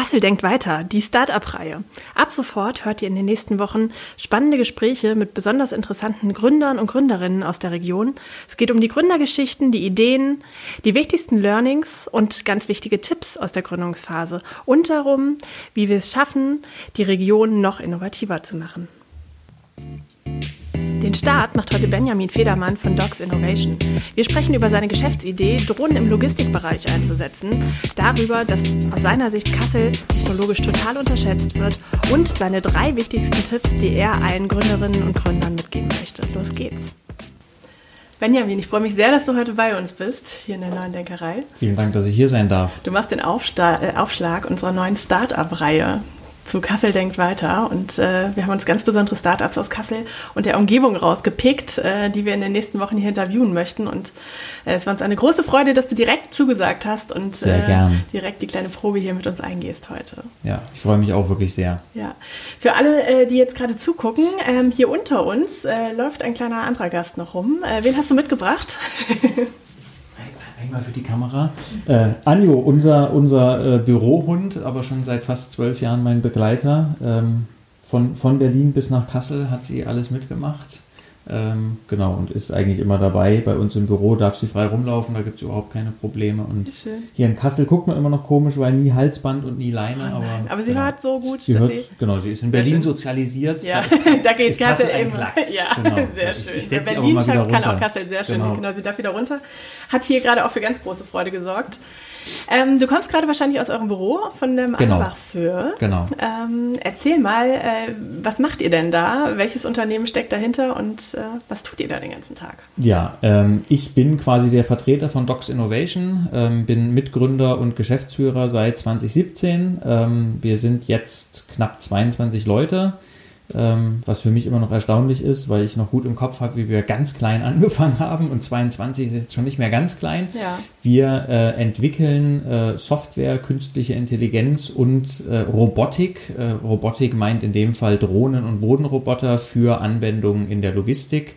Kassel denkt weiter, die Start-up-Reihe. Ab sofort hört ihr in den nächsten Wochen spannende Gespräche mit besonders interessanten Gründern und Gründerinnen aus der Region. Es geht um die Gründergeschichten, die Ideen, die wichtigsten Learnings und ganz wichtige Tipps aus der Gründungsphase und darum, wie wir es schaffen, die Region noch innovativer zu machen. Den Start macht heute Benjamin Federmann von Docs Innovation. Wir sprechen über seine Geschäftsidee, Drohnen im Logistikbereich einzusetzen, darüber, dass aus seiner Sicht Kassel technologisch total unterschätzt wird und seine drei wichtigsten Tipps, die er allen Gründerinnen und Gründern mitgeben möchte. Los geht's. Benjamin, ich freue mich sehr, dass du heute bei uns bist, hier in der neuen Denkerei. Vielen Dank, dass ich hier sein darf. Du machst den Aufsta äh, Aufschlag unserer neuen Start-up-Reihe zu Kassel denkt weiter. Und äh, wir haben uns ganz besondere Startups aus Kassel und der Umgebung rausgepickt, äh, die wir in den nächsten Wochen hier interviewen möchten. Und äh, es war uns eine große Freude, dass du direkt zugesagt hast und äh, direkt die kleine Probe hier mit uns eingehst heute. Ja, ich freue mich auch wirklich sehr. Ja, für alle, äh, die jetzt gerade zugucken, ähm, hier unter uns äh, läuft ein kleiner anderer Gast noch rum. wen hast du mitgebracht? Einmal für die Kamera. Äh, Anjo, unser, unser äh, Bürohund, aber schon seit fast zwölf Jahren mein Begleiter. Ähm, von, von Berlin bis nach Kassel hat sie alles mitgemacht. Ähm, genau, und ist eigentlich immer dabei. Bei uns im Büro darf sie frei rumlaufen, da gibt es überhaupt keine Probleme. Und hier in Kassel guckt man immer noch komisch, weil nie Halsband und nie Leine. Oh aber, aber sie genau. hört so gut. Sie hört, sie genau, sie ist in Berlin sozialisiert. Ja, da, geht Kassel, immer. Ja, genau. sehr schön. Ich, ich Berlin kann auch Kassel sehr schön. Genau. genau, sie darf wieder runter. Hat hier gerade auch für ganz große Freude gesorgt. Ähm, du kommst gerade wahrscheinlich aus eurem Büro von dem genau. Anbachshöhe. Genau. Ähm, erzähl mal, äh, was macht ihr denn da? Welches Unternehmen steckt dahinter und äh, was tut ihr da den ganzen Tag? Ja, ähm, ich bin quasi der Vertreter von Docs Innovation, ähm, bin Mitgründer und Geschäftsführer seit 2017. Ähm, wir sind jetzt knapp 22 Leute. Ähm, was für mich immer noch erstaunlich ist, weil ich noch gut im Kopf habe, wie wir ganz klein angefangen haben und 22 ist jetzt schon nicht mehr ganz klein. Ja. Wir äh, entwickeln äh, Software, künstliche Intelligenz und äh, Robotik. Äh, Robotik meint in dem Fall Drohnen und Bodenroboter für Anwendungen in der Logistik.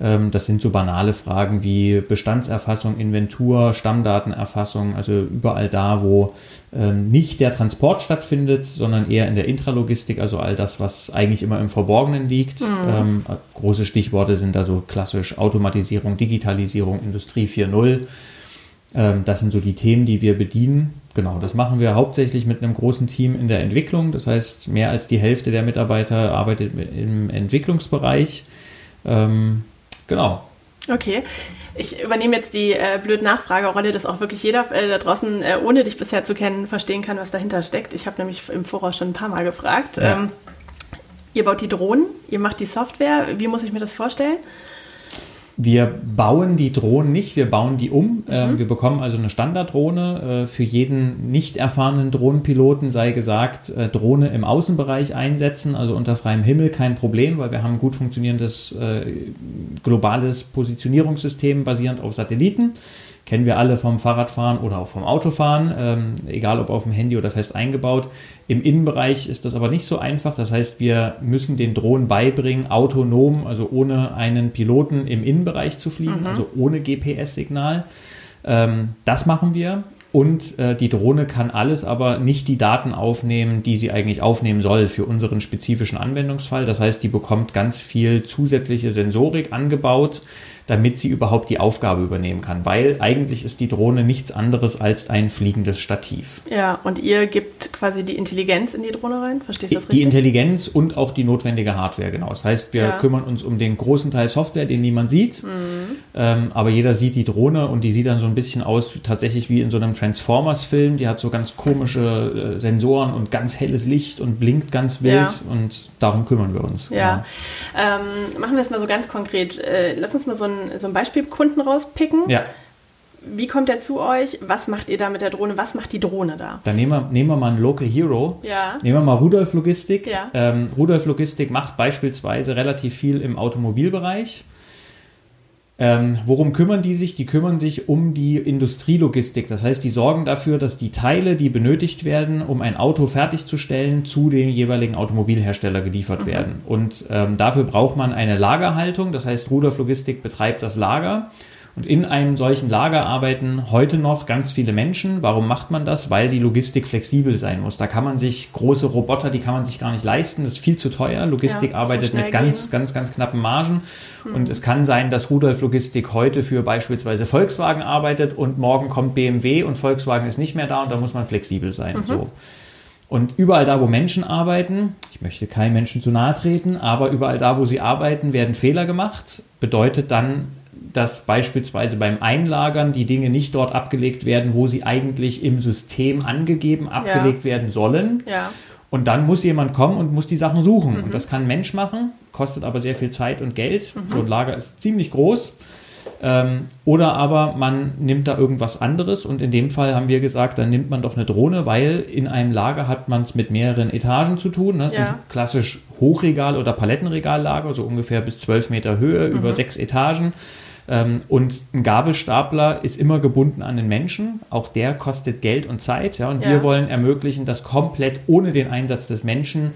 Ähm, das sind so banale Fragen wie Bestandserfassung, Inventur, Stammdatenerfassung, also überall da, wo ähm, nicht der Transport stattfindet, sondern eher in der Intralogistik, also all das, was eigentlich immer im Verborgenen liegt. Mhm. Große Stichworte sind da so klassisch Automatisierung, Digitalisierung, Industrie 4.0. das sind so die Themen, die wir bedienen. Genau, das machen wir hauptsächlich mit einem großen Team in der Entwicklung. Das heißt, mehr als die Hälfte der Mitarbeiter arbeitet im Entwicklungsbereich. Genau. Okay. Ich übernehme jetzt die äh, blöde Nachfragerolle, dass auch wirklich jeder äh, da draußen, äh, ohne dich bisher zu kennen, verstehen kann, was dahinter steckt. Ich habe nämlich im Voraus schon ein paar Mal gefragt. Ja. Ähm, ihr baut die Drohnen, ihr macht die Software. Wie muss ich mir das vorstellen? Wir bauen die Drohnen nicht, wir bauen die um. Ähm, mhm. wir bekommen also eine Standarddrohne. Äh, für jeden nicht erfahrenen Drohnenpiloten sei gesagt, äh, Drohne im Außenbereich einsetzen, also unter freiem Himmel kein Problem, weil wir haben ein gut funktionierendes äh, globales Positionierungssystem basierend auf Satelliten kennen wir alle vom Fahrradfahren oder auch vom Autofahren, ähm, egal ob auf dem Handy oder fest eingebaut. Im Innenbereich ist das aber nicht so einfach. Das heißt, wir müssen den Drohnen beibringen, autonom, also ohne einen Piloten im Innenbereich zu fliegen, mhm. also ohne GPS-Signal. Ähm, das machen wir. Und äh, die Drohne kann alles, aber nicht die Daten aufnehmen, die sie eigentlich aufnehmen soll für unseren spezifischen Anwendungsfall. Das heißt, die bekommt ganz viel zusätzliche Sensorik angebaut, damit sie überhaupt die Aufgabe übernehmen kann. Weil eigentlich ist die Drohne nichts anderes als ein fliegendes Stativ. Ja, und ihr gebt quasi die Intelligenz in die Drohne rein? Verstehe ich das richtig? Die Intelligenz und auch die notwendige Hardware, genau. Das heißt, wir ja. kümmern uns um den großen Teil Software, den niemand sieht. Mhm. Ähm, aber jeder sieht die Drohne und die sieht dann so ein bisschen aus, tatsächlich wie in so einem Transformers-Film. Die hat so ganz komische äh, Sensoren und ganz helles Licht und blinkt ganz wild. Ja. Und darum kümmern wir uns. Ja. ja. Ähm, machen wir es mal so ganz konkret. Äh, lass uns mal so ein so ein Beispielkunden rauspicken. Ja. Wie kommt er zu euch? Was macht ihr da mit der Drohne? Was macht die Drohne da? Dann nehmen wir, nehmen wir mal einen Local Hero. Ja. Nehmen wir mal Rudolf Logistik. Ja. Ähm, Rudolf Logistik macht beispielsweise relativ viel im Automobilbereich. Ähm, worum kümmern die sich? Die kümmern sich um die Industrielogistik. Das heißt, die sorgen dafür, dass die Teile, die benötigt werden, um ein Auto fertigzustellen, zu dem jeweiligen Automobilhersteller geliefert mhm. werden. Und ähm, dafür braucht man eine Lagerhaltung. Das heißt, Rudolf Logistik betreibt das Lager Und in einem solchen Lager arbeiten heute noch ganz viele Menschen. Warum macht man das? Weil die Logistik flexibel sein muss. Da kann man sich große Roboter, die kann man sich gar nicht leisten. Das ist viel zu teuer. Logistik ja, arbeitet mit ganz, ganz, ganz knappen Margen. Mhm. Und es kann sein, dass Rudolf Logistik heute für beispielsweise Volkswagen arbeitet und morgen kommt BMW und Volkswagen ist nicht mehr da und da muss man flexibel sein. Mhm. So. Und überall da, wo Menschen arbeiten, ich möchte keinen Menschen zu nahe treten, aber überall da, wo sie arbeiten, werden Fehler gemacht. Bedeutet dann, dass beispielsweise beim Einlagern die Dinge nicht dort abgelegt werden, wo sie eigentlich im System angegeben abgelegt ja. werden sollen. Ja. Und dann muss jemand kommen und muss die Sachen suchen. Mhm. Und das kann ein Mensch machen, kostet aber sehr viel Zeit und Geld. Mhm. So ein Lager ist ziemlich groß. Ähm, oder aber man nimmt da irgendwas anderes und in dem Fall haben wir gesagt, dann nimmt man doch eine Drohne, weil in einem Lager hat man es mit mehreren Etagen zu tun. Das ja. sind klassisch Hochregal- oder Palettenregallager, so ungefähr bis 12 Meter Höhe, mhm. über sechs Etagen. Ähm, und ein Gabelstapler ist immer gebunden an den Menschen. Auch der kostet Geld und Zeit. Ja, und ja. wir wollen ermöglichen, dass komplett ohne den Einsatz des Menschen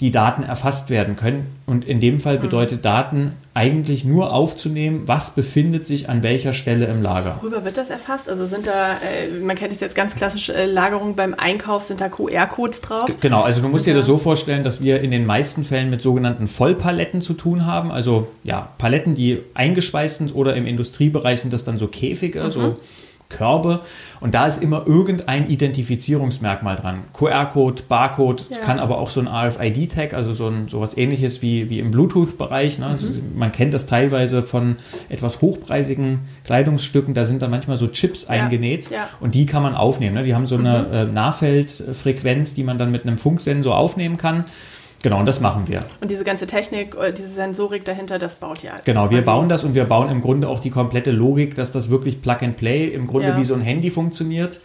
die Daten erfasst werden können. Und in dem Fall mhm. bedeutet Daten eigentlich nur aufzunehmen, was befindet sich an welcher Stelle im Lager. Worüber wird das erfasst? Also sind da, äh, man kennt es jetzt ganz klassisch, äh, Lagerung beim Einkauf, sind da QR-Codes drauf? G genau, also du musst dir das so vorstellen, dass wir in den meisten Fällen mit sogenannten Vollpaletten zu tun haben. Also ja, Paletten, die eingeschweißt sind oder im Industriebereich sind das dann so Käfige, mhm. so Körbe und da ist immer irgendein Identifizierungsmerkmal dran. QR-Code, Barcode, ja. kann aber auch so ein RFID-Tag, also so ein, sowas ähnliches wie, wie im Bluetooth-Bereich. Ne? Mhm. Also man kennt das teilweise von etwas hochpreisigen Kleidungsstücken, da sind dann manchmal so Chips ja. eingenäht ja. und die kann man aufnehmen. Ne? Die haben so eine mhm. äh, Nahfeldfrequenz, die man dann mit einem Funksensor aufnehmen kann. Genau, und das machen wir. Und diese ganze Technik, äh, diese Sensorik dahinter, das baut ihr. Genau, wir bauen das und wir bauen im Grunde auch die komplette Logik, dass das wirklich Plug and Play im Grunde ja. wie so ein Handy funktioniert.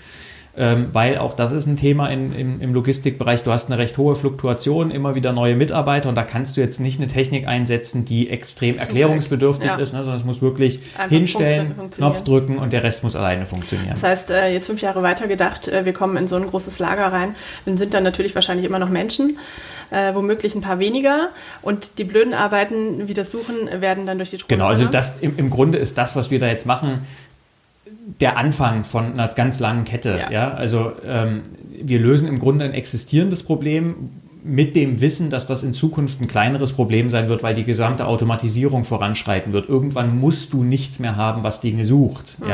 Ähm, weil auch das ist ein Thema in, in, im Logistikbereich. Du hast eine recht hohe Fluktuation, immer wieder neue Mitarbeiter und da kannst du jetzt nicht eine Technik einsetzen, die extrem erklärungsbedürftig ja. ist, ne, sondern es muss wirklich Einfach hinstellen, Knopf drücken und der Rest muss alleine funktionieren. Das heißt, äh, jetzt fünf Jahre weiter gedacht, äh, wir kommen in so ein großes Lager rein, dann sind da natürlich wahrscheinlich immer noch Menschen äh, womöglich ein paar weniger. Und die blöden Arbeiten, wie das Suchen, werden dann durch die Drohne. Genau, also das im, im Grunde ist das, was wir da jetzt machen, der Anfang von einer ganz langen Kette. Ja. ja? Also ähm, wir lösen im Grunde ein existierendes Problem mit dem Wissen, dass das in Zukunft ein kleineres Problem sein wird, weil die gesamte Automatisierung voranschreiten wird. Irgendwann musst du nichts mehr haben, was Dinge sucht. Mhm.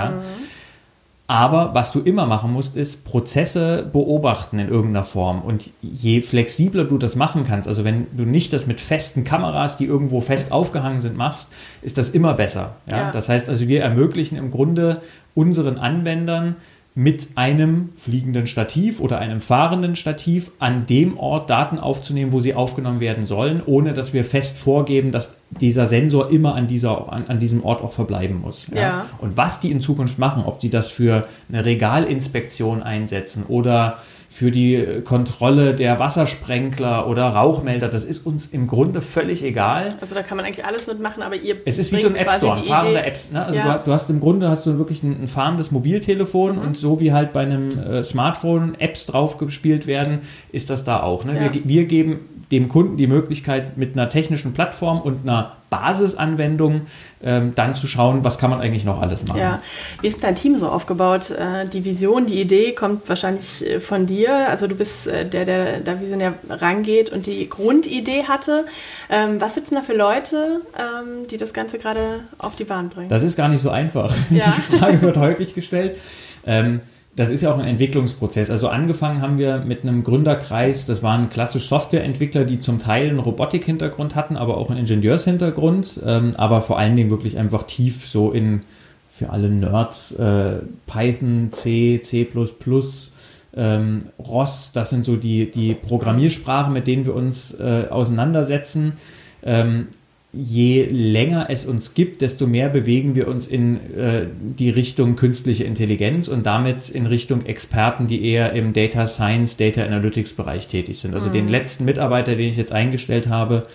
Aber was du immer machen musst, ist Prozesse beobachten in irgendeiner Form. Und je flexibler du das machen kannst, also wenn du nicht das mit festen Kameras, die irgendwo fest aufgehangen sind, machst, ist das immer besser. Ja? Ja. Das heißt also, wir ermöglichen im Grunde unseren Anwendern, mit einem fliegenden Stativ oder einem fahrenden Stativ an dem Ort Daten aufzunehmen, wo sie aufgenommen werden sollen, ohne dass wir fest vorgeben, dass dieser Sensor immer an, dieser, an, an diesem Ort auch verbleiben muss. Ja? Ja. Und was die in Zukunft machen, ob sie das für eine Regalinspektion einsetzen oder für die Kontrolle der Wassersprenkler oder Rauchmelder, das ist uns im Grunde völlig egal. Also da kann man eigentlich alles mitmachen, aber ihr Es ist wie so ein App Store, ein fahrender App. Ne? Also ja. du, hast, du, hast, im Grunde hast du wirklich ein, ein fahrendes Mobiltelefon mhm. und so wie halt bei einem äh, Smartphone Apps draufgespielt werden, ist das da auch. Ne? Ja. Wir, wir geben dem Kunden die Möglichkeit, mit einer technischen Plattform und einer Basisanwendung ähm, dann zu schauen, was kann man eigentlich noch alles machen. Ja. Wie ist dein Team so aufgebaut? Äh, die Vision, die Idee kommt wahrscheinlich äh, von dir. Also du bist äh, der, der da visionär rangeht und die Grundidee hatte. Ähm, was sitzen da für Leute, ähm, die das Ganze gerade auf die Bahn bringen? Das ist gar nicht so einfach. Ja. Die Frage wird häufig gestellt. Das ist ja auch ein Entwicklungsprozess. Also angefangen haben wir mit einem Gründerkreis, das waren klassisch Softwareentwickler, die zum Teil einen Robotik-Hintergrund hatten, aber auch einen Ingenieurshintergrund, ähm, aber vor allen Dingen wirklich einfach tief so in, für alle Nerds, äh, Python, C, C++, ähm, ROS, das sind so die, die Programmiersprachen, mit denen wir uns äh, auseinandersetzen. Ähm, je länger es uns gibt, desto mehr bewegen wir uns in äh, die Richtung künstliche Intelligenz und damit in Richtung Experten, die eher im Data Science, Data Analytics Bereich tätig sind. Also mhm. den letzten Mitarbeiter, den ich jetzt eingestellt habe,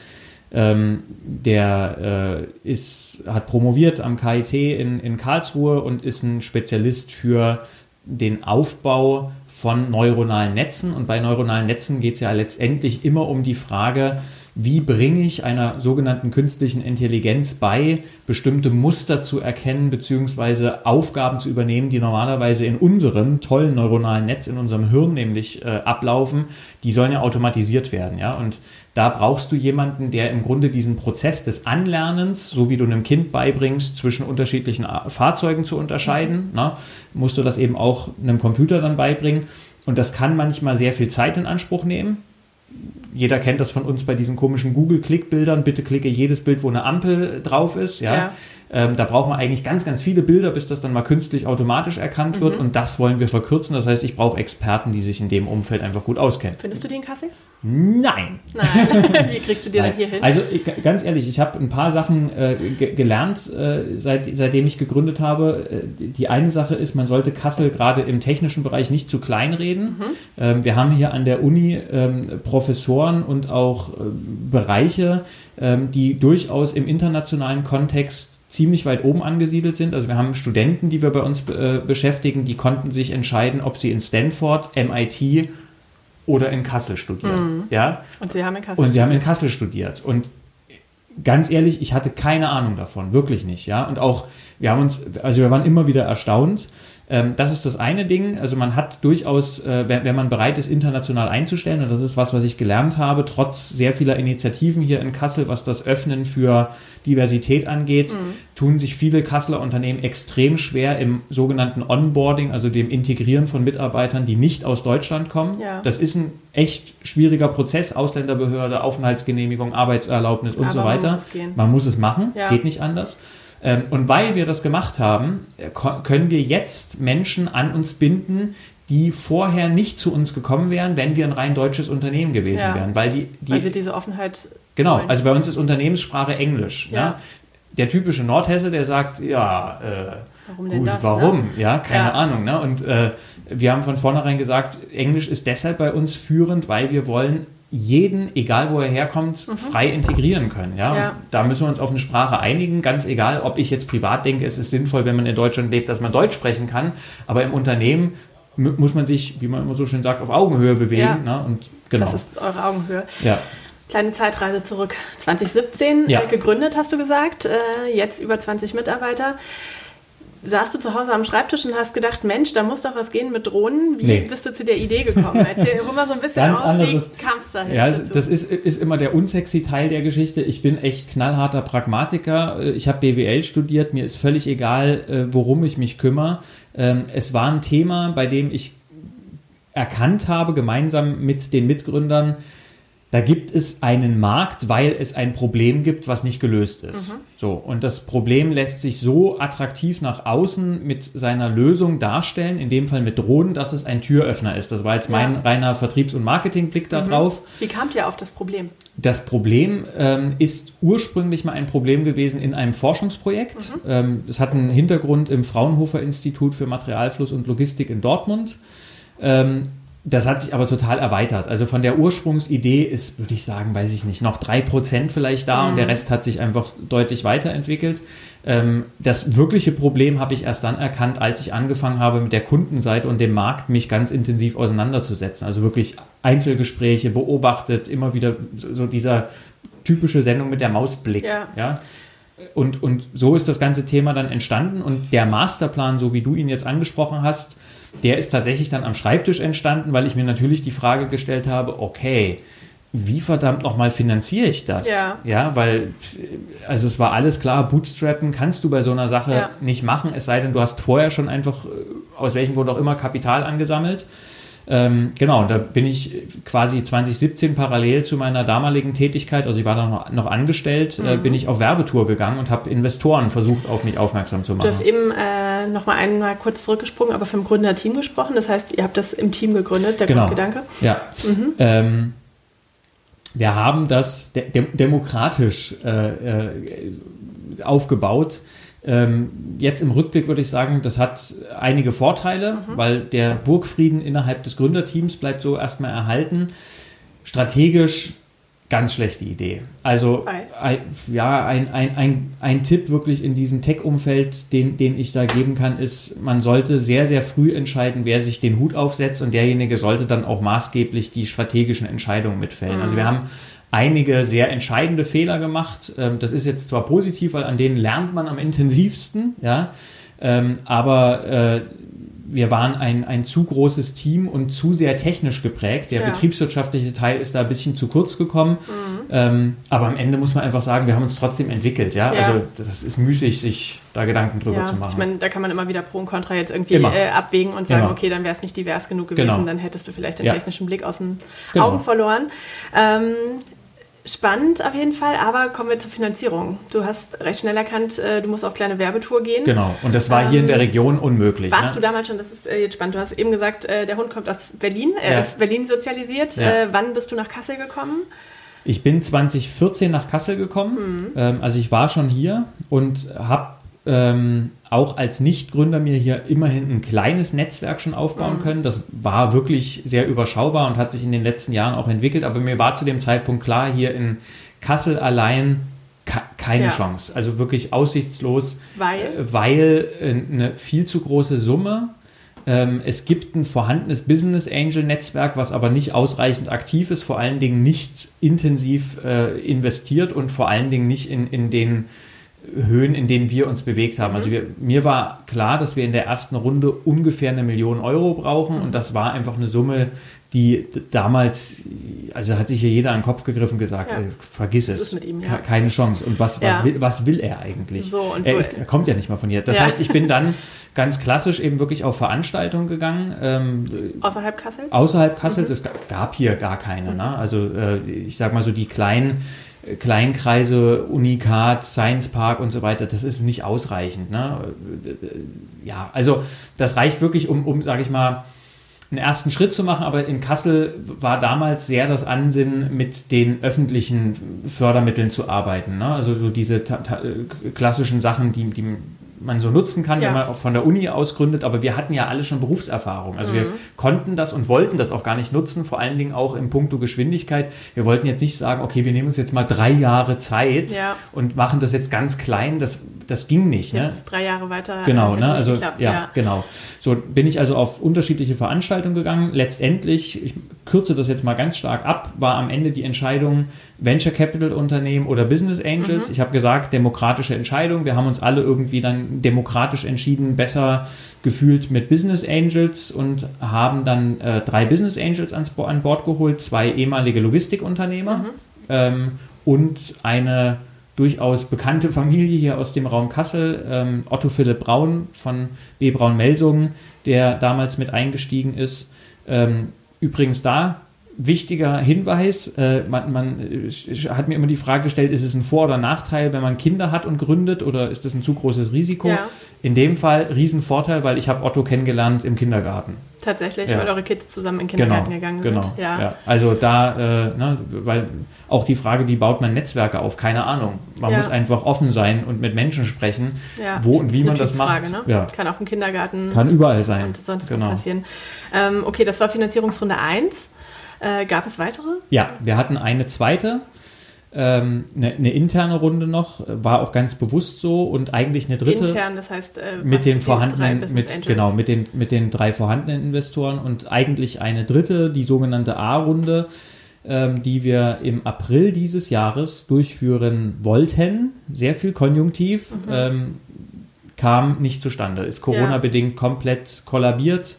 ähm, der äh, ist, hat promoviert am KIT in, in Karlsruhe und ist ein Spezialist für den Aufbau von neuronalen Netzen. Und bei neuronalen Netzen geht es ja letztendlich immer um die Frage, wie bringe ich einer sogenannten künstlichen Intelligenz bei, bestimmte Muster zu erkennen bzw. Aufgaben zu übernehmen, die normalerweise in unserem tollen neuronalen Netz, in unserem Hirn nämlich äh, ablaufen, die sollen ja automatisiert werden. Ja? Und da brauchst du jemanden, der im Grunde diesen Prozess des Anlernens, so wie du einem Kind beibringst, zwischen unterschiedlichen Fahrzeugen zu unterscheiden, mhm. ne, musst du das eben auch einem Computer dann beibringen. Und das kann manchmal sehr viel Zeit in Anspruch nehmen jeder kennt das von uns bei diesen komischen Google-Klick-Bildern. Bitte klicke jedes Bild, wo eine Ampel drauf ist. Ja. ja. Ähm, da braucht man eigentlich ganz, ganz viele Bilder, bis das dann mal künstlich automatisch erkannt mhm. wird. Und das wollen wir verkürzen. Das heißt, ich brauche Experten, die sich in dem Umfeld einfach gut auskennen. Findest du die in Kassel? Nein. Nein. Wie kriegst du dir Nein. denn hier hin? Also ich, ganz ehrlich, ich habe ein paar Sachen äh, gelernt, äh, seit, seitdem ich gegründet habe. Äh, die eine Sache ist, man sollte Kassel gerade im technischen Bereich nicht zu klein reden. Mhm. Ähm, wir haben hier an der Uni ähm, Professoren und auch äh, Bereiche, ähm, die durchaus im internationalen Kontext ziemlich weit oben angesiedelt sind. Also wir haben Studenten, die wir bei uns äh, beschäftigen, die konnten sich entscheiden, ob sie in Stanford, MIT oder in Kassel studieren. Mhm. Ja? Und Sie haben in Kassel Und Sie haben in Kassel studiert. Und ganz ehrlich, ich hatte keine Ahnung davon, wirklich nicht. Ja? Und auch, wir haben uns, also wir waren immer wieder erstaunt, ähm, das ist das eine Ding. Also man hat durchaus, äh, wenn, wenn, man bereit ist, international einzustellen, und das ist was, was ich gelernt habe, trotz sehr vieler Initiativen hier in Kassel, was das Öffnen für Diversität angeht, mhm. tun sich viele Kasseler Unternehmen extrem schwer im sogenannten Onboarding, also dem Integrieren von Mitarbeitern, die nicht aus Deutschland kommen. Ja. Das ist ein echt schwieriger Prozess, Ausländerbehörde, Aufenthaltsgenehmigung, Arbeitserlaubnis und Aber so weiter. Man muss, man muss es machen, ja. geht nicht anders. Ähm, und weil wir das gemacht haben, äh, können wir jetzt Menschen an uns binden, die vorher nicht zu uns gekommen wären, wenn wir ein rein deutsches Unternehmen gewesen ja. wären. Weil, die, die, weil wir diese Offenheit. Genau, wollen. also bei uns ist Unternehmenssprache Englisch. Ja. ja. Der typische Nordhesse, der sagt, ja, äh, warum denn gut, das? Warum? Ne? Ja, keine ja. Ahnung. Ne? Und äh, wir haben von vornherein gesagt, Englisch ist deshalb bei uns führend, weil wir wollen jeden, egal wo er herkommt, mhm. frei integrieren können. Ja? ja. da müssen wir uns auf eine Sprache einigen, ganz egal, ob ich jetzt privat denke, es ist sinnvoll, wenn man in Deutschland lebt, dass man Deutsch sprechen kann, aber im Unternehmen muss man sich, wie man immer so schön sagt, auf Augenhöhe bewegen. Ja. Ne? Und genau. Das ist eure Augenhöhe. Ja. Kleine Zeitreise zurück. 2017 ja. gegründet, hast du gesagt. Äh, jetzt über 20 Mitarbeiter saßt du zu Hause am Schreibtisch und hast gedacht, Mensch, da muss doch was gehen mit Drohnen. Wie nee. bist du zu der Idee gekommen? Erzähl mal so ein bisschen Ganz aus, anders wie kam es dahin? Ja, das ist, ist immer der unsexy Teil der Geschichte. Ich bin echt knallharter Pragmatiker. Ich habe BWL studiert. Mir ist völlig egal, äh, worum ich mich kümmere. Ähm, es war ein Thema, bei dem ich erkannt habe, gemeinsam mit den Mitgründern, da gibt es einen Markt, weil es ein Problem gibt, was nicht gelöst ist. Mhm. So, und das Problem lässt sich so attraktiv nach außen mit seiner Lösung darstellen, in dem Fall mit Drohnen, dass es ein Türöffner ist. Das war jetzt mein ja. reiner Vertriebs- und Marketingblick da mhm. drauf. Wie kamt ihr auf das Problem? Das Problem ähm, ist ursprünglich mal ein Problem gewesen in einem Forschungsprojekt. Mhm. Ähm, es hat einen Hintergrund im Fraunhofer Institut für Materialfluss und Logistik in Dortmund. Ähm, das hat sich aber total erweitert. Also von der Ursprungsidee ist, würde ich sagen, weiß ich nicht, noch drei Prozent vielleicht da mhm. und der mhm. Rest hat sich einfach deutlich weiterentwickelt. Ähm, das wirkliche Problem habe ich erst dann erkannt, als ich angefangen habe, mit der Kundenseite und dem Markt mich ganz intensiv auseinanderzusetzen. Also wirklich Einzelgespräche beobachtet, immer wieder so dieser typische Sendung mit der Mausblick. Ja. ja? Und, und so ist das ganze Thema dann entstanden und der Masterplan, so wie du ihn jetzt angesprochen hast, der ist tatsächlich dann am Schreibtisch entstanden, weil ich mir natürlich die Frage gestellt habe, okay, wie verdammt nochmal finanziere ich das? Ja. ja, weil, also es war alles klar, Bootstrappen kannst du bei so einer Sache ja. nicht machen, es sei denn, du hast vorher schon einfach, äh, aus welchem Grund auch immer, Kapital angesammelt. Ähm, genau, da bin ich quasi 2017 parallel zu meiner damaligen Tätigkeit, also ich war da noch, noch angestellt, äh, mhm. äh, bin ich auf Werbetour gegangen und habe Investoren versucht, auf mich aufmerksam zu machen. Du hast eben äh, noch mal einmal kurz zurückgesprungen, aber vom Gründerteam gesprochen. Das heißt, ihr habt das im Team gegründet, der genau. Grundgedanke? Ja. Mhm. Ähm, wir haben das de demokratisch äh, äh, aufgebaut. Ähm, jetzt im Rückblick würde ich sagen, das hat einige Vorteile, mhm. weil der Burgfrieden innerhalb des Gründerteams bleibt so erstmal erhalten. Strategisch ganz schlechte Idee. Also ein, ja, ein, ein, ein, ein Tipp wirklich in diesem Tech-Umfeld, den, den ich da geben kann, ist, man sollte sehr, sehr früh entscheiden, wer sich den Hut aufsetzt und derjenige sollte dann auch maßgeblich die strategischen Entscheidungen mitfällen. Mhm. Also wir haben einige sehr entscheidende Fehler gemacht. Ähm, das ist jetzt zwar positiv, weil an denen lernt man am intensivsten, ja, ähm, aber äh, wir waren ein, ein zu großes Team und zu sehr technisch geprägt. Der ja. betriebswirtschaftliche Teil ist da ein bisschen zu kurz gekommen. Mhm. Ähm, aber am Ende muss man einfach sagen, wir haben uns trotzdem entwickelt. Ja? ja. Also das ist müßig, sich da Gedanken drüber ja. zu machen. Ich meine, da kann man immer wieder Pro und Contra jetzt irgendwie äh, abwägen und sagen, immer. okay, dann wäre es nicht divers genug gewesen, genau. dann hättest du vielleicht den technischen Blick aus den genau. Augen verloren. Ähm, Spannend auf jeden Fall, aber kommen wir zur Finanzierung. Du hast recht schnell erkannt, äh, du musst auf kleine Werbetour gehen. Genau, und das war ähm, hier in der ähm, Region unmöglich. Warst ne? du damals schon, das ist äh, jetzt spannend, du hast eben gesagt, äh, der Hund kommt aus Berlin, er ja. ist Berlin sozialisiert. Ja. wann bist du nach Kassel gekommen? Ich bin 2014 nach Kassel gekommen, mhm. also ich war schon hier und habe ähm, auch als Nichtgründer mir hier immerhin ein kleines Netzwerk schon aufbauen mhm. können. Das war wirklich sehr überschaubar und hat sich in den letzten Jahren auch entwickelt. Aber mir war zu dem Zeitpunkt klar, hier in Kassel allein keine ja. Chance. Also wirklich aussichtslos, weil, äh, weil äh, eine viel zu große Summe. Ähm, es gibt ein vorhandenes Business Angel Netzwerk, was aber nicht ausreichend aktiv ist, vor allen Dingen nicht intensiv äh, investiert und vor allen Dingen nicht in, in den Höhen, in denen wir uns bewegt haben. Also mhm. wir, mir war klar, dass wir in der ersten Runde ungefähr eine Million Euro brauchen und das war einfach eine Summe, die damals, also hat sich hier jeder an den Kopf gegriffen und gesagt, ja. äh, vergiss es, ihm, ja. keine Chance. Und was, was, ja. will, was will er eigentlich? So, er, ist, er, kommt ja nicht mal von hier. Das heißt, ich bin dann ganz klassisch eben wirklich auf Veranstaltungen gegangen. Ähm, außerhalb Kassels? Außerhalb Kassels, mhm. es gab hier gar keine. Ne? Also äh, ich sag mal so die kleinen Kleinkreise, Unikat, Science Park und so weiter, das ist nicht ausreichend. Ne? Ja, also das reicht wirklich, um, um sage ich mal, einen ersten Schritt zu machen, aber in Kassel war damals sehr das Ansinnen, mit den öffentlichen Fördermitteln zu arbeiten. Ne? Also so diese klassischen Sachen, die, die man so nutzen kann, ja. wenn man auch von der Uni aus gründet. Aber wir hatten ja alle schon Berufserfahrung. Also mhm. wir konnten das und wollten das auch gar nicht nutzen, vor allen Dingen auch im Punkto Geschwindigkeit. Wir wollten jetzt nicht sagen, okay, wir nehmen uns jetzt mal drei Jahre Zeit ja. und machen das jetzt ganz klein. Das, das ging nicht. Ne? Drei Jahre weiter. Genau, ne? also geklappt, ja, ja, genau. So bin ich also auf unterschiedliche Veranstaltungen gegangen. Letztendlich, ich kürze das jetzt mal ganz stark ab, war am Ende die Entscheidung, Venture Capital Unternehmen oder Business Angels. Mhm. Ich habe gesagt, demokratische Entscheidung. Wir haben uns alle irgendwie dann demokratisch entschieden, besser gefühlt mit Business Angels und haben dann äh, drei Business Angels ans, an Bord geholt, zwei ehemalige Logistikunternehmer mhm. ähm, und eine durchaus bekannte Familie hier aus dem Raum Kassel, ähm, Otto Philipp Braun von B. Braun Melsungen, der damals mit eingestiegen ist. Ähm, übrigens da wichtiger Hinweis. Äh, man, man äh, hat mir immer die Frage gestellt, ist es ein Vor- oder Nachteil, wenn man Kinder hat und gründet oder ist das ein zu großes Risiko? Ja. In dem Fall Riesenvorteil, weil ich habe Otto kennengelernt im Kindergarten. Tatsächlich, ja. weil eure Kids zusammen in den Kindergarten genau, gegangen sind. Genau, ja. ja. Also da, äh, ne, weil auch die Frage, wie baut man Netzwerke auf? Keine Ahnung. Man muss einfach offen sein und mit Menschen sprechen, wo und wie man das macht. Ne? Ja. Kann auch im Kindergarten. Kann überall sein. Und sonst genau. passieren. Ähm, okay, das war Finanzierungsrunde 1. Äh, gab es weitere? Ja, wir hatten eine zweite, ähm, eine, eine, interne Runde noch, war auch ganz bewusst so und eigentlich eine dritte. Intern, das heißt äh, mit den vorhandenen, mit, genau, mit den, mit den drei vorhandenen Investoren und eigentlich eine dritte, die sogenannte A-Runde, ähm, die wir im April dieses Jahres durchführen wollten. Sehr viel Konjunktiv. Mhm. Ähm, kam nicht zustande, ist Corona-bedingt komplett kollabiert.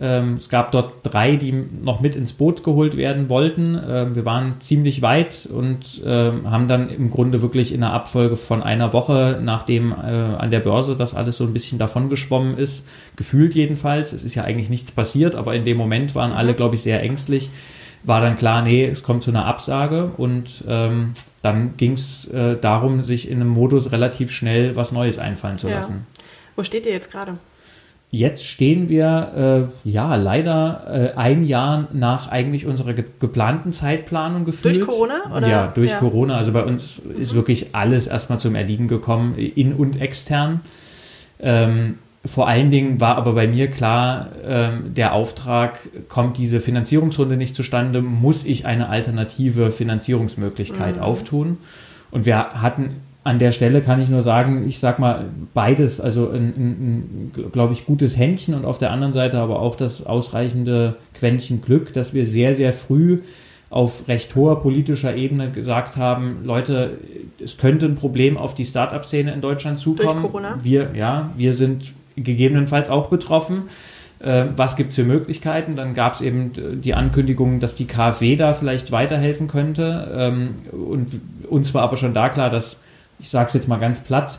Ähm, es gab dort drei, die noch mit ins Boot geholt werden wollten. Ähm, wir waren ziemlich weit und ähm, haben dann im Grunde wirklich in einer Abfolge von einer Woche, nachdem äh, an der Börse das alles so ein bisschen davongeschwommen ist, gefühlt jedenfalls, es ist ja eigentlich nichts passiert, aber in dem Moment waren alle, glaube ich, sehr ängstlich, war dann klar, nee, es kommt zu einer Absage und ähm, dann ging es äh, darum, sich in einem Modus relativ schnell was Neues einfallen zu lassen. Wo steht ihr jetzt gerade? Jetzt stehen wir äh, ja leider äh, ein Jahr nach eigentlich unserer ge geplanten Zeitplanung gefühlt. Durch Corona? Oder? Ja, durch ja. Corona. Also bei uns mhm. ist wirklich alles erstmal zum Erliegen gekommen, in und extern. Ähm, vor allen Dingen war aber bei mir klar, ähm, der Auftrag, kommt diese Finanzierungsrunde nicht zustande, muss ich eine alternative Finanzierungsmöglichkeit mhm. auftun. Und wir hatten an der Stelle kann ich nur sagen, ich sag mal beides, also ein, ein, glaube ich, gutes Händchen und auf der anderen Seite aber auch das ausreichende Quäntchen Glück, dass wir sehr, sehr früh auf recht hoher politischer Ebene gesagt haben, Leute, es könnte ein Problem auf die Startup-Szene in Deutschland zukommen. Durch Corona? Wir, ja, wir sind gegebenenfalls auch betroffen. Äh, was gibt es für Möglichkeiten? Dann gab es eben die Ankündigung, dass die KfW da vielleicht weiterhelfen könnte. Ähm, und uns war aber schon da klar, dass, ich sage es jetzt mal ganz platt,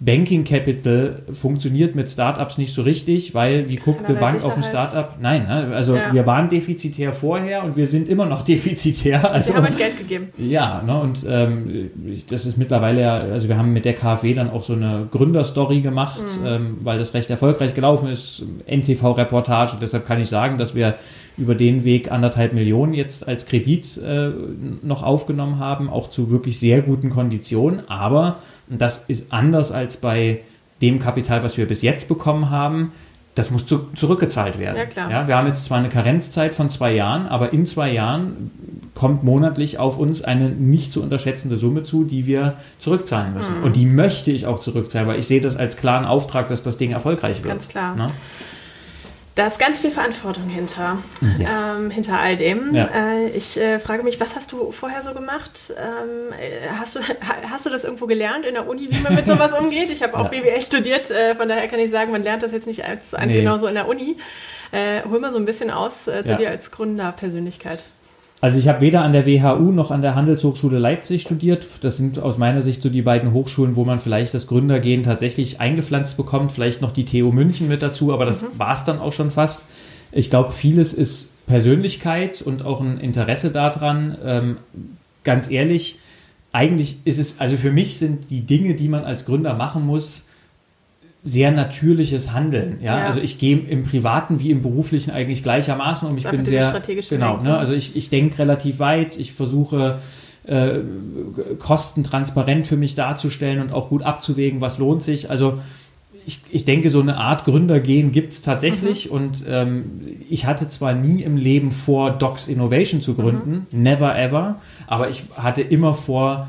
Banking Capital funktioniert mit Startups nicht so richtig, weil wie guckt eine Bank auf ein Startup? Nein, ne? also ja. wir waren defizitär vorher und wir sind immer noch defizitär. Also, wir haben halt Geld gegeben. Ja, ne? und ähm, das ist mittlerweile ja, also wir haben mit der KfW dann auch so eine Gründerstory gemacht, mhm. ähm, weil das recht erfolgreich gelaufen ist, NTV-Reportage, deshalb kann ich sagen, dass wir über den Weg anderthalb Millionen jetzt als Kredit äh, noch aufgenommen haben, auch zu wirklich sehr guten Konditionen, aber und das ist anders als bei dem Kapital, was wir bis jetzt bekommen haben. Das muss zu, zurückgezahlt werden. Ja, klar. Ja, wir haben jetzt zwar eine Karenzzeit von zwei Jahren, aber in zwei Jahren kommt monatlich auf uns eine nicht zu unterschätzende Summe zu, die wir zurückzahlen müssen. Mhm. Und die möchte ich auch zurückzahlen, weil ich sehe das als klaren Auftrag, dass das Ding erfolgreich wird. Ganz klar. Ne? Da ist ganz viel Verantwortung hinter, ja. ähm, hinter all dem. Ja. Äh, ich äh, frage mich, was hast du vorher so gemacht? Ähm, äh, hast, du, hast du das irgendwo gelernt in der Uni, wie man mit sowas umgeht? Ich habe auch ja. BWL studiert, äh, von daher kann ich sagen, man lernt das jetzt nicht als, als nee. genauso in der Uni. Äh, hol mal so ein bisschen aus äh, zu dir als Gründerpersönlichkeit. Also ich habe weder an der WHU noch an der Handelshochschule Leipzig studiert. Das sind aus meiner Sicht so die beiden Hochschulen, wo man vielleicht das Gründergehen tatsächlich eingepflanzt bekommt. Vielleicht noch die TU München mit dazu, aber das mhm. war es dann auch schon fast. Ich glaube, vieles ist Persönlichkeit und auch ein Interesse daran. Ähm, ganz ehrlich, eigentlich ist es, also für mich sind die Dinge, die man als Gründer machen muss, sehr natürliches Handeln. Ja? ja. Also ich gehe im Privaten wie im Beruflichen eigentlich gleichermaßen um. Ich bin sehr genau. Ne? Also ich, ich denke relativ weit. Ich versuche äh, Kosten transparent für mich darzustellen und auch gut abzuwägen, was lohnt sich. Also ich, ich denke, so eine Art Gründergehen gibt es tatsächlich. Mhm. Und ähm, ich hatte zwar nie im Leben vor, Docs Innovation zu gründen, mhm. never ever, aber ich hatte immer vor,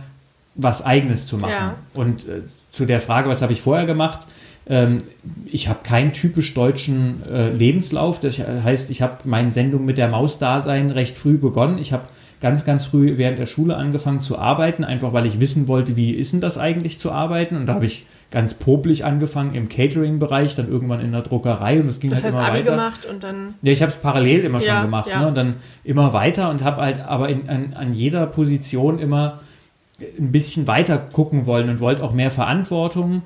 was Eigenes zu machen. Ja. Und äh, zu der Frage, was habe ich vorher gemacht? Ähm, ich habe keinen typisch deutschen äh, Lebenslauf. Das heißt, ich habe meine Sendung mit der Maus-Dasein recht früh begonnen. Ich habe ganz, ganz früh während der Schule angefangen zu arbeiten, einfach weil ich wissen wollte, wie ist denn das eigentlich zu arbeiten. Und da habe ich ganz popelig angefangen im Catering-Bereich, dann irgendwann in der Druckerei und es ging das halt heißt, immer Abi weiter. gemacht und dann. Ja, ich habe es parallel immer ja, schon gemacht ja. ne? und dann immer weiter und habe halt aber in, an, an jeder Position immer ein bisschen weiter gucken wollen und wollte auch mehr Verantwortung.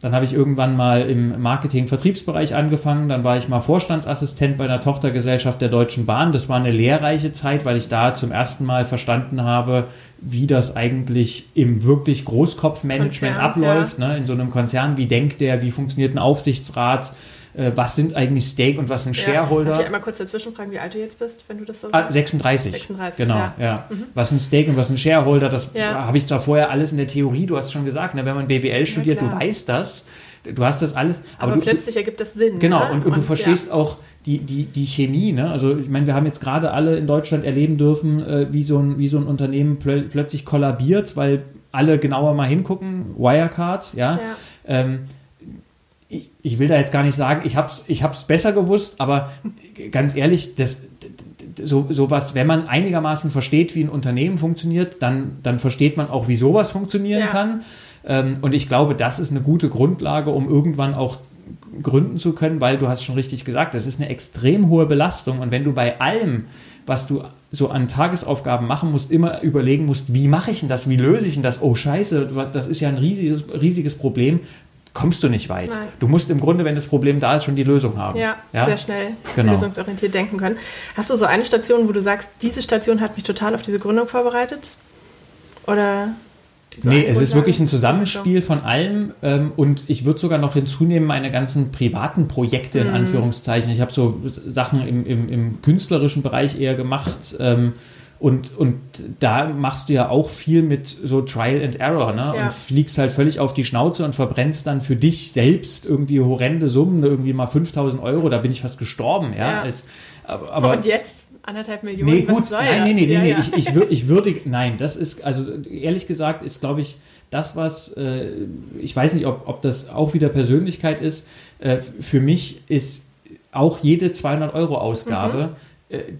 Dann habe ich irgendwann mal im Marketing-Vertriebsbereich angefangen. Dann war ich mal Vorstandsassistent bei einer Tochtergesellschaft der Deutschen Bahn. Das war eine lehrreiche Zeit, weil ich da zum ersten Mal verstanden habe, wie das eigentlich im wirklich Großkopfmanagement Konzern, abläuft. Ja. Ne? In so einem Konzern, wie denkt der, wie funktioniert ein Aufsichtsrat? Äh, was sind eigentlich Stake und was sind Shareholder. Darf ich einmal kurz dazwischen fragen, wie alt du jetzt bist, wenn du das so ah, sagst? 36. 36, genau, ja. ja. Mhm. Was sind Stake und was sind Shareholder, das ja. habe ich zwar vorher alles in der Theorie, du hast schon gesagt, ne, wenn man BWL studiert, du weißt das, du hast das alles. Aber, aber du, plötzlich ergibt das Sinn. Genau, ne? und, und, und, du verstehst ja. auch die, die, die Chemie. Ne? Also ich meine, wir haben jetzt gerade alle in Deutschland erleben dürfen, äh, wie, so ein, wie so ein Unternehmen plö plötzlich kollabiert, weil alle genauer mal hingucken, Wirecard, ja. ja. Ähm, ich, ich will da jetzt gar nicht sagen, ich habe es ich hab's besser gewusst, aber ganz ehrlich, das, so, sowas, wenn man einigermaßen versteht, wie ein Unternehmen funktioniert, dann, dann versteht man auch, wie sowas funktionieren ja. kann. Ähm, und ich glaube, das ist eine gute Grundlage, um irgendwann auch gründen zu können, weil du hast schon richtig gesagt, das ist eine extrem hohe Belastung. Und wenn du bei allem, was du so an Tagesaufgaben machen musst, immer überlegen musst, wie mache ich denn das, wie löse ich denn das? Oh scheiße, das ist ja ein riesiges, riesiges Problem kommst du nicht weit. Nein. Du musst im Grunde, wenn das Problem da ist, schon die Lösung haben. Ja, ja? sehr schnell genau. lösungsorientiert denken können. Hast du so eine Station, wo du sagst, diese Station hat mich total auf diese Gründung vorbereitet? Oder? So nee, es ist wirklich ein Zusammenspiel von allem ähm, und ich würde sogar noch hinzunehmen meine ganzen privaten Projekte in mm. Anführungszeichen. Ich habe so Sachen im, im, im, künstlerischen Bereich eher gemacht. Ähm, und, und da machst du ja auch viel mit so Trial and Error, ne? Ja. Und fliegst halt völlig auf die Schnauze und verbrennst dann für dich selbst irgendwie horrende Summen, irgendwie mal 5000 Euro, da bin ich fast gestorben, ja. ja. Als, aber, und jetzt? Anderthalb Millionen? Nee, gut, nein, nee, nee, nee, nee, ja, ich, ich, wür, ich würdige, nein, das ist, also ehrlich gesagt, ist, glaube ich, das, was, äh, ich weiß nicht, ob, ob das auch wieder Persönlichkeit ist, äh, für mich ist auch jede 200 Euro Ausgabe mhm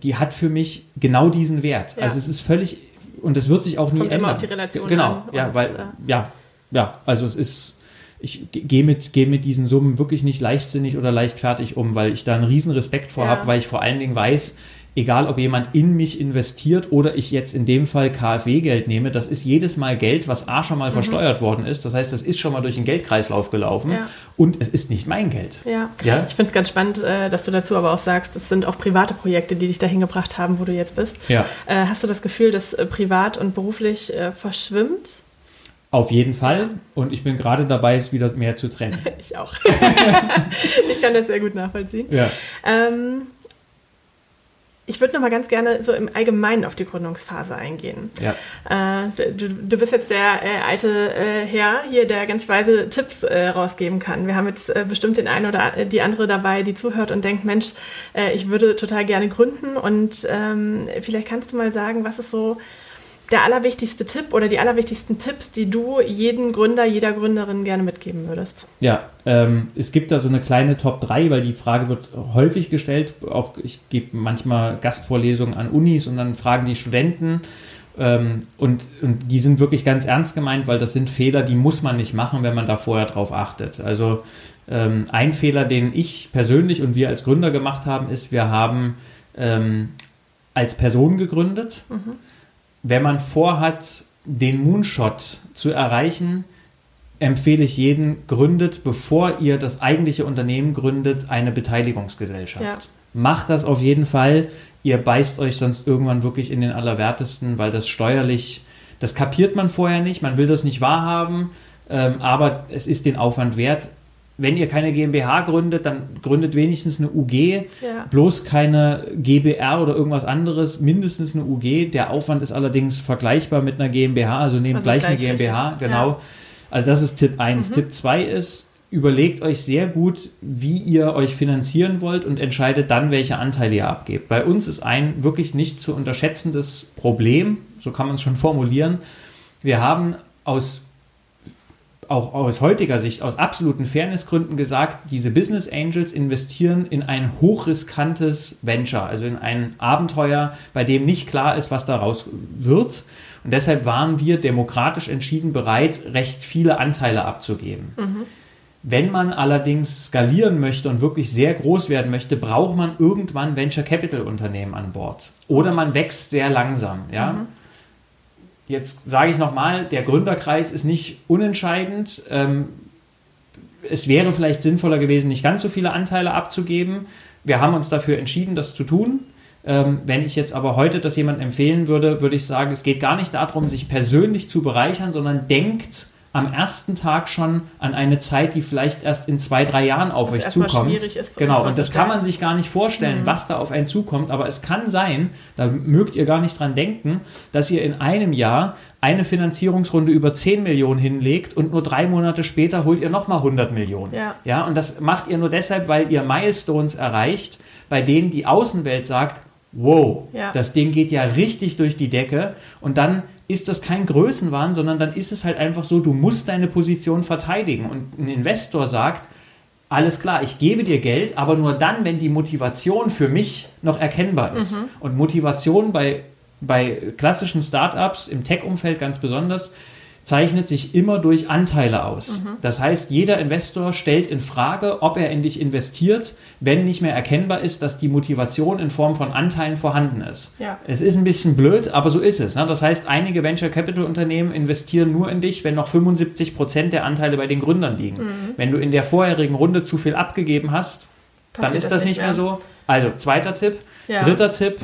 die hat für mich genau diesen Wert. Ja. Also es ist völlig, und es wird sich auch nie Kommt ändern. Immer auf die Relation genau, ja, weil, äh, ja, ja, also es ist, ich gehe mit, geh mit diesen Summen wirklich nicht leichtsinnig oder leichtfertig um, weil ich da einen riesen Respekt vor ja. habe, weil ich vor allen Dingen weiß, egal ob jemand in mich investiert oder ich jetzt in dem Fall KfW-Geld nehme, das ist jedes Mal Geld, was A schon mal mhm. versteuert worden ist. Das heißt, das ist schon mal durch den Geldkreislauf gelaufen ja. und es ist nicht mein Geld. Ja, ja? ich finde es ganz spannend, äh, dass du dazu aber auch sagst, es sind auch private Projekte, die dich dahin gebracht haben, wo du jetzt bist. Ja. Äh, hast du das Gefühl, dass äh, privat und beruflich verschwimmt? Auf jeden Fall. Und ich bin gerade dabei, es wieder mehr zu trennen. ich auch. ich kann das sehr gut nachvollziehen. Ja. Ähm, ich würde noch mal ganz gerne so im Allgemeinen auf die Gründungsphase eingehen. Ja. Äh, du, du, bist jetzt der äh, alte äh, Herr hier, der ganz weise Tipps äh, rausgeben kann. Wir haben jetzt äh, bestimmt den einen oder die andere dabei, die zuhört und denkt, Mensch, äh, ich würde total gerne gründen. Und ähm, vielleicht kannst du mal sagen, was ist so der allerwichtigste Tipp oder die allerwichtigsten Tipps, die du jedem Gründer, jeder Gründerin gerne mitgeben würdest? Ja, ähm, es gibt da so eine kleine Top 3, weil die Frage wird häufig gestellt. Auch ich gebe manchmal Gastvorlesungen an Unis und dann fragen die Studenten. Ähm, und, und die sind wirklich ganz ernst gemeint, weil das sind Fehler, die muss man nicht machen, wenn man da vorher drauf achtet. Also ähm, ein Fehler, den ich persönlich und wir als Gründer gemacht haben, ist, wir haben ähm, als Person gegründet. Mhm wenn man vorhat, den Moonshot zu erreichen, empfehle ich jeden, gründet, bevor ihr das eigentliche Unternehmen gründet, eine Beteiligungsgesellschaft. Ja. Macht das auf jeden Fall. Ihr beißt euch sonst irgendwann wirklich in den Allerwertesten, weil das steuerlich, das kapiert man vorher nicht, man will das nicht wahrhaben, ähm, aber es ist den Aufwand wert wenn ihr keine GmbH gründet, dann gründet wenigstens eine UG, ja. bloß keine GBR oder irgendwas anderes, mindestens eine UG. Der Aufwand ist allerdings vergleichbar mit einer GmbH, also nehmt also gleich, gleich, eine GmbH, richtig. genau. Ja. Also das ist Tipp 1. Mhm. Tipp 2 ist, überlegt euch sehr gut, wie ihr euch finanzieren wollt und entscheidet dann, welche Anteile ihr abgebt. Bei uns ist ein wirklich nicht zu unterschätzendes Problem, so kann man es schon formulieren. Wir haben aus auch aus heutiger Sicht, aus absoluten Fairnessgründen gesagt, diese Business Angels investieren in ein hochriskantes Venture, also in ein Abenteuer, bei dem nicht klar ist, was daraus wird. Und deshalb waren wir demokratisch entschieden bereit, recht viele Anteile abzugeben. Mhm. Wenn man allerdings skalieren möchte und wirklich sehr groß werden möchte, braucht man irgendwann Venture Capital Unternehmen an Bord. Oder man wächst sehr langsam. Ja? Mhm. Jetzt sage ich nochmal, der Gründerkreis ist nicht unentscheidend. Ähm, es wäre vielleicht sinnvoller gewesen, nicht ganz so viele Anteile abzugeben. Wir haben uns dafür entschieden, das zu tun. Ähm, wenn ich jetzt aber heute das jemandem empfehlen würde, würde ich sagen, es geht gar nicht darum, sich persönlich zu bereichern, sondern denkt am ersten Tag schon an eine Zeit, die vielleicht erst in zwei, drei Jahren auf das euch zukommt. Ist, genau, und das kann man sich gar nicht vorstellen, mhm. was da auf einen zukommt, aber es kann sein, da mögt ihr gar nicht dran denken, dass ihr in einem Jahr eine Finanzierungsrunde über 10 Millionen hinlegt und nur drei Monate später holt ihr nochmal 100 Millionen. Ja. ja, und das macht ihr nur deshalb, weil ihr Milestones erreicht, bei denen die Außenwelt sagt, wow, ja. das Ding geht ja richtig durch die Decke und dann ist das kein Größenwahn, sondern dann ist es halt einfach so, du musst deine Position verteidigen. Und ein Investor sagt, alles klar, ich gebe dir Geld, aber nur dann, wenn die Motivation für mich noch erkennbar ist. Mhm. Und Motivation bei, bei klassischen Startups, im Tech-Umfeld ganz besonders, zeichnet sich immer durch Anteile aus. Mhm. Das heißt, jeder Investor stellt in Frage, ob er in dich investiert, wenn nicht mehr erkennbar ist, dass die Motivation in Form von Anteilen vorhanden ist. Ja. Es ist ein bisschen blöd, aber so ist es. Ne? Das heißt, einige Venture Capital Unternehmen investieren nur in dich, wenn noch 75 Prozent der Anteile bei den Gründern liegen. Mhm. Wenn du in der vorherigen Runde zu viel abgegeben hast, Passiert dann ist das, das nicht mehr, mehr so. Also, zweiter Tipp. Ja. Dritter Tipp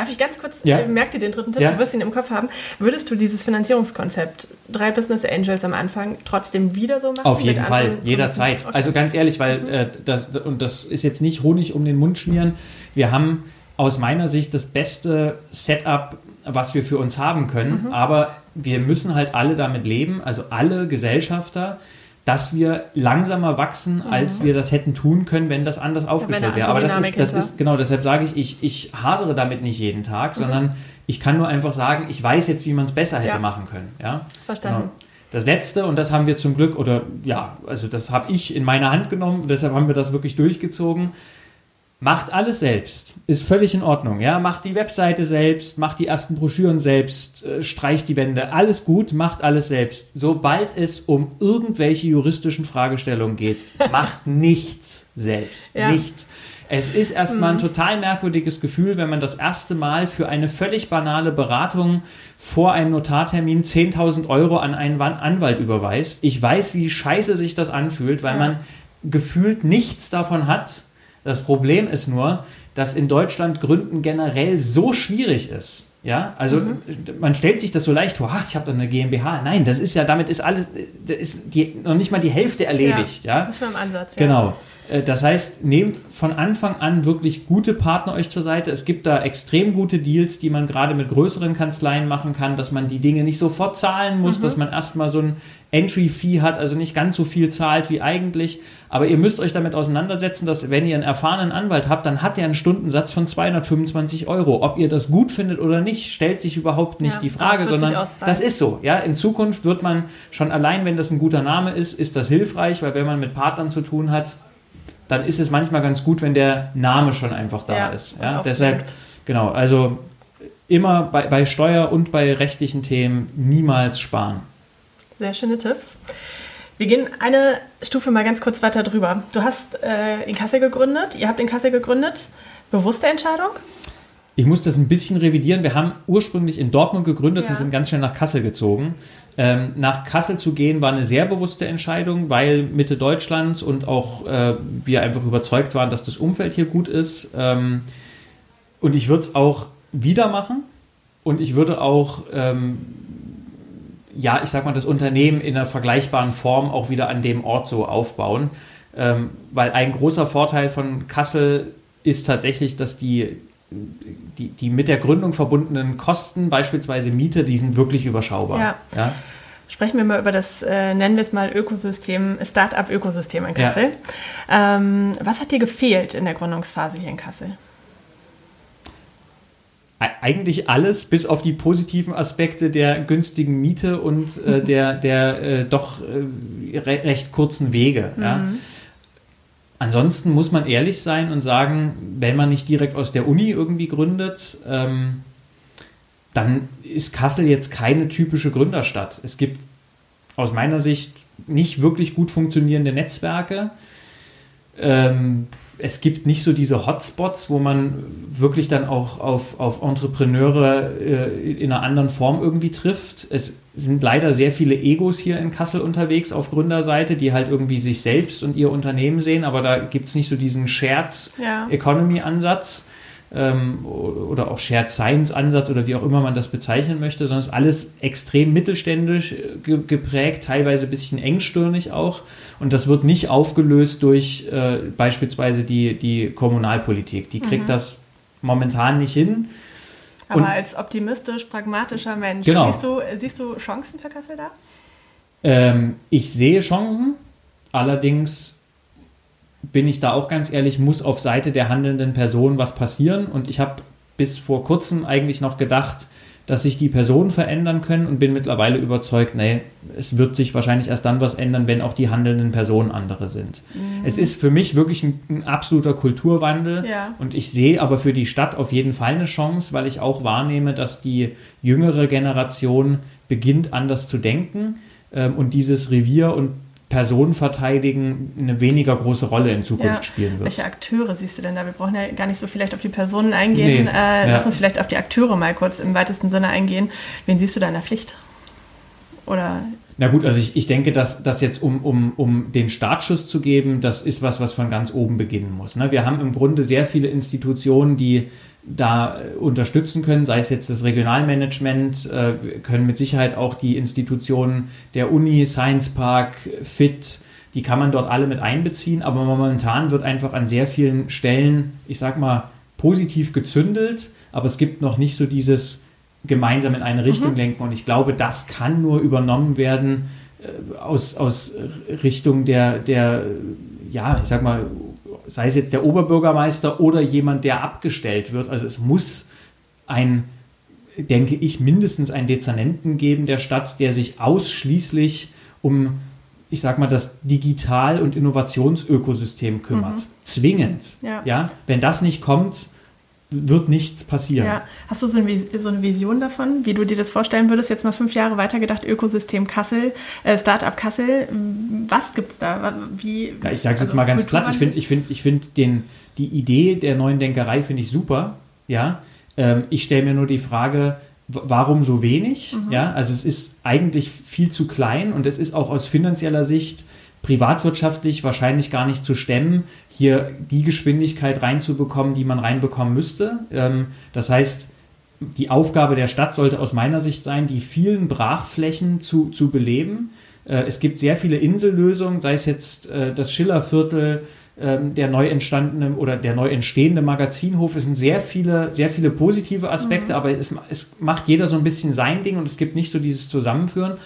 Darf ich ganz kurz, ja. äh, merk dir den dritten Tipp, ja. du wirst ihn im Kopf haben. Würdest du dieses Finanzierungskonzept, drei Business Angels am Anfang, trotzdem wieder so machen? Auf jeden Fall, jederzeit. Okay. Also ganz ehrlich, weil mhm. äh, das, und das ist jetzt nicht Honig um den Mund schmieren. Wir haben aus meiner Sicht das beste Setup, was wir für uns haben können, mhm. aber wir müssen halt alle damit leben, also alle Gesellschafter dass wir langsamer wachsen, mhm. als wir das hätten tun können, wenn das anders aufgestellt wäre. Aber das ist, das ist, genau, deshalb sage ich, ich, ich hadere damit nicht jeden Tag, mhm. sondern ich kann nur einfach sagen, ich weiß jetzt, wie man es besser hätte ja. machen können. Ja? Verstanden. Genau. Das letzte, und das haben wir zum Glück, oder ja, also das habe ich in meine Hand genommen, deshalb haben wir das wirklich durchgezogen. Macht alles selbst. Ist völlig in Ordnung. Ja, macht die Webseite selbst, macht die ersten Broschüren selbst, äh, streicht die Wände. Alles gut, macht alles selbst. Sobald es um irgendwelche juristischen Fragestellungen geht, macht nichts selbst. Ja. Nichts. Es ist erstmal ein mhm. total merkwürdiges Gefühl, wenn man das erste Mal für eine völlig banale Beratung vor einem Notartermin 10.000 Euro an einen Anwalt überweist. Ich weiß, wie scheiße sich das anfühlt, weil ja. man gefühlt nichts davon hat das Problem ist nur, dass in Deutschland Gründen generell so schwierig ist. Ja, also mhm. man stellt sich das so leicht vor, ich habe da eine GmbH. Nein, das ist ja, damit ist alles, das ist die, noch nicht mal die Hälfte erledigt. Ja, ja? das war im Ansatz. Ja. Genau. Äh, das heißt, nehmt von Anfang an wirklich gute Partner euch zur Seite. Es gibt da extrem gute Deals, die man gerade mit größeren Kanzleien machen kann, dass man die Dinge nicht sofort zahlen muss, mhm. dass man erstmal so ein Entry-Fee hat, also nicht ganz so viel zahlt wie eigentlich. Aber ihr müsst euch damit auseinandersetzen, dass wenn ihr einen erfahrenen Anwalt habt, dann hat er einen Stundensatz von 225 Euro. Ob ihr das gut findet oder nicht, stellt sich überhaupt nicht ja, die Frage, sondern das ist so. Ja, in Zukunft wird man schon allein, wenn das ein guter Name ist, ist das hilfreich, weil wenn man mit Partnern zu tun hat, dann ist es manchmal ganz gut, wenn der Name schon einfach da ja, ist. Ja, deshalb, genau, also immer bei, bei Steuer und bei rechtlichen Themen niemals sparen. Sehr schöne Tipps. Wir gehen eine Stufe mal ganz kurz weiter drüber. Du hast äh, in Kassel gegründet, ihr habt in Kassel gegründet. Bewusste Entscheidung? Ich muss das ein bisschen revidieren. Wir haben ursprünglich in Dortmund gegründet ja. und sind ganz schnell nach Kassel gezogen. Ähm, nach Kassel zu gehen war eine sehr bewusste Entscheidung, weil Mitte Deutschlands und auch äh, wir einfach überzeugt waren, dass das Umfeld hier gut ist. Ähm, und ich würde es auch wieder machen. Und ich würde auch ähm, ja, ich sag mal, das Unternehmen in einer vergleichbaren Form auch wieder an dem Ort so aufbauen. Ähm, weil ein großer Vorteil von Kassel ist tatsächlich, dass die, die, die mit der Gründung verbundenen Kosten, beispielsweise Miete, die sind wirklich überschaubar. Ja. ja? Sprechen wir mal über das, äh, nennen wir es mal Ökosystem, Start-up-Ökosystem in Kassel. Ja. Ähm, was hat dir gefehlt in der Gründungsphase hier in Kassel? eigentlich alles, bis auf die positiven Aspekte der günstigen Miete und äh, der, der äh, doch äh, re recht kurzen Wege. Mhm. Ja. Ansonsten muss man ehrlich sein und sagen, wenn man nicht direkt aus der Uni irgendwie gründet, ähm, dann ist Kassel jetzt keine typische Gründerstadt. Es gibt aus meiner Sicht nicht wirklich gut funktionierende Netzwerke. Ähm, es gibt nicht so diese Hotspots, wo man wirklich dann auch auf, auf Entrepreneure äh, in einer anderen Form irgendwie trifft. Es sind leider sehr viele Egos hier in Kassel unterwegs auf Gründerseite, die halt irgendwie sich selbst und ihr Unternehmen sehen, aber da gibt es nicht so diesen Shared ja. Economy Ansatz ähm, oder auch Shared Science Ansatz oder wie auch immer man das bezeichnen möchte, sondern es ist alles extrem mittelständisch äh, geprägt, teilweise ein bisschen engstirnig auch. Und das wird nicht aufgelöst durch äh, beispielsweise die, die Kommunalpolitik. Die kriegt mhm. das momentan nicht hin. Aber Und, als optimistisch, pragmatischer Mensch, genau. siehst, du, siehst du Chancen für Kassel da? Ähm, ich sehe Chancen, allerdings bin ich da auch ganz ehrlich, muss auf Seite der handelnden Person was passieren. Und ich habe bis vor kurzem eigentlich noch gedacht, dass sich die Personen verändern können und bin mittlerweile überzeugt, nee, es wird sich wahrscheinlich erst dann was ändern, wenn auch die handelnden Personen andere sind. Mhm. Es ist für mich wirklich ein, ein absoluter Kulturwandel ja. und ich sehe aber für die Stadt auf jeden Fall eine Chance, weil ich auch wahrnehme, dass die jüngere Generation beginnt anders zu denken ähm, und dieses Revier und Personenverteidigen eine weniger große Rolle in Zukunft ja. spielen wird. Welche Akteure siehst du denn da? Wir brauchen ja gar nicht so vielleicht auf die Personen eingehen. Nee. Äh, ja. Lass uns vielleicht auf die Akteure mal kurz im weitesten Sinne eingehen. Wen siehst du da in der Pflicht? Oder na gut, also ich, ich denke, dass das jetzt, um, um, um den Startschuss zu geben, das ist was, was von ganz oben beginnen muss. Ne? Wir haben im Grunde sehr viele Institutionen, die da äh, unterstützen können, sei es jetzt das Regionalmanagement, äh, können mit Sicherheit auch die Institutionen der Uni, Science Park, FIT, die kann man dort alle mit einbeziehen, aber momentan wird einfach an sehr vielen Stellen, ich sag mal, positiv gezündelt, aber es gibt noch nicht so dieses gemeinsam in eine Richtung mhm. lenken. Und ich glaube, das kann nur übernommen werden äh, aus, aus Richtung der, der, ja, ich sag mal, sei es jetzt der Oberbürgermeister oder jemand, der abgestellt wird. Also es muss ein, denke ich, mindestens einen Dezernenten geben der Stadt, der sich ausschließlich um ich sag mal, das Digital- und Innovationsökosystem kümmert. Mhm. Zwingend. Ja. ja. Wenn das nicht kommt, wird nichts passieren. Ja. Hast du so eine, Vision davon, wie du dir das vorstellen würdest? Jetzt mal fünf Jahre weitergedacht, Ökosystem Kassel, äh, Startup Kassel. Was gibt es da? Wie, ja, ich sage es also jetzt mal ganz platt. Ich finde ich find, ich find die Idee der neuen Denkerei finde ich super. Ja? Ähm, ich stelle mir nur die Frage, warum so wenig? Mhm. Ja, also es ist eigentlich viel zu klein und es ist auch aus finanzieller Sicht privatwirtschaftlich wahrscheinlich gar nicht zu stemmen, hier die Geschwindigkeit reinzubekommen, die man reinbekommen müsste. Ähm, das heißt, die Aufgabe der Stadt sollte aus meiner Sicht sein, die vielen Brachflächen zu, zu beleben. Äh, es gibt sehr viele Insellösungen, sei es jetzt äh, das Schillerviertel, ähm, der neu entstandene oder der neu entstehende Magazinhof. Es sind sehr viele, sehr viele positive Aspekte, mhm. aber es, es macht jeder so ein bisschen sein Ding und es gibt nicht so dieses Zusammenführen.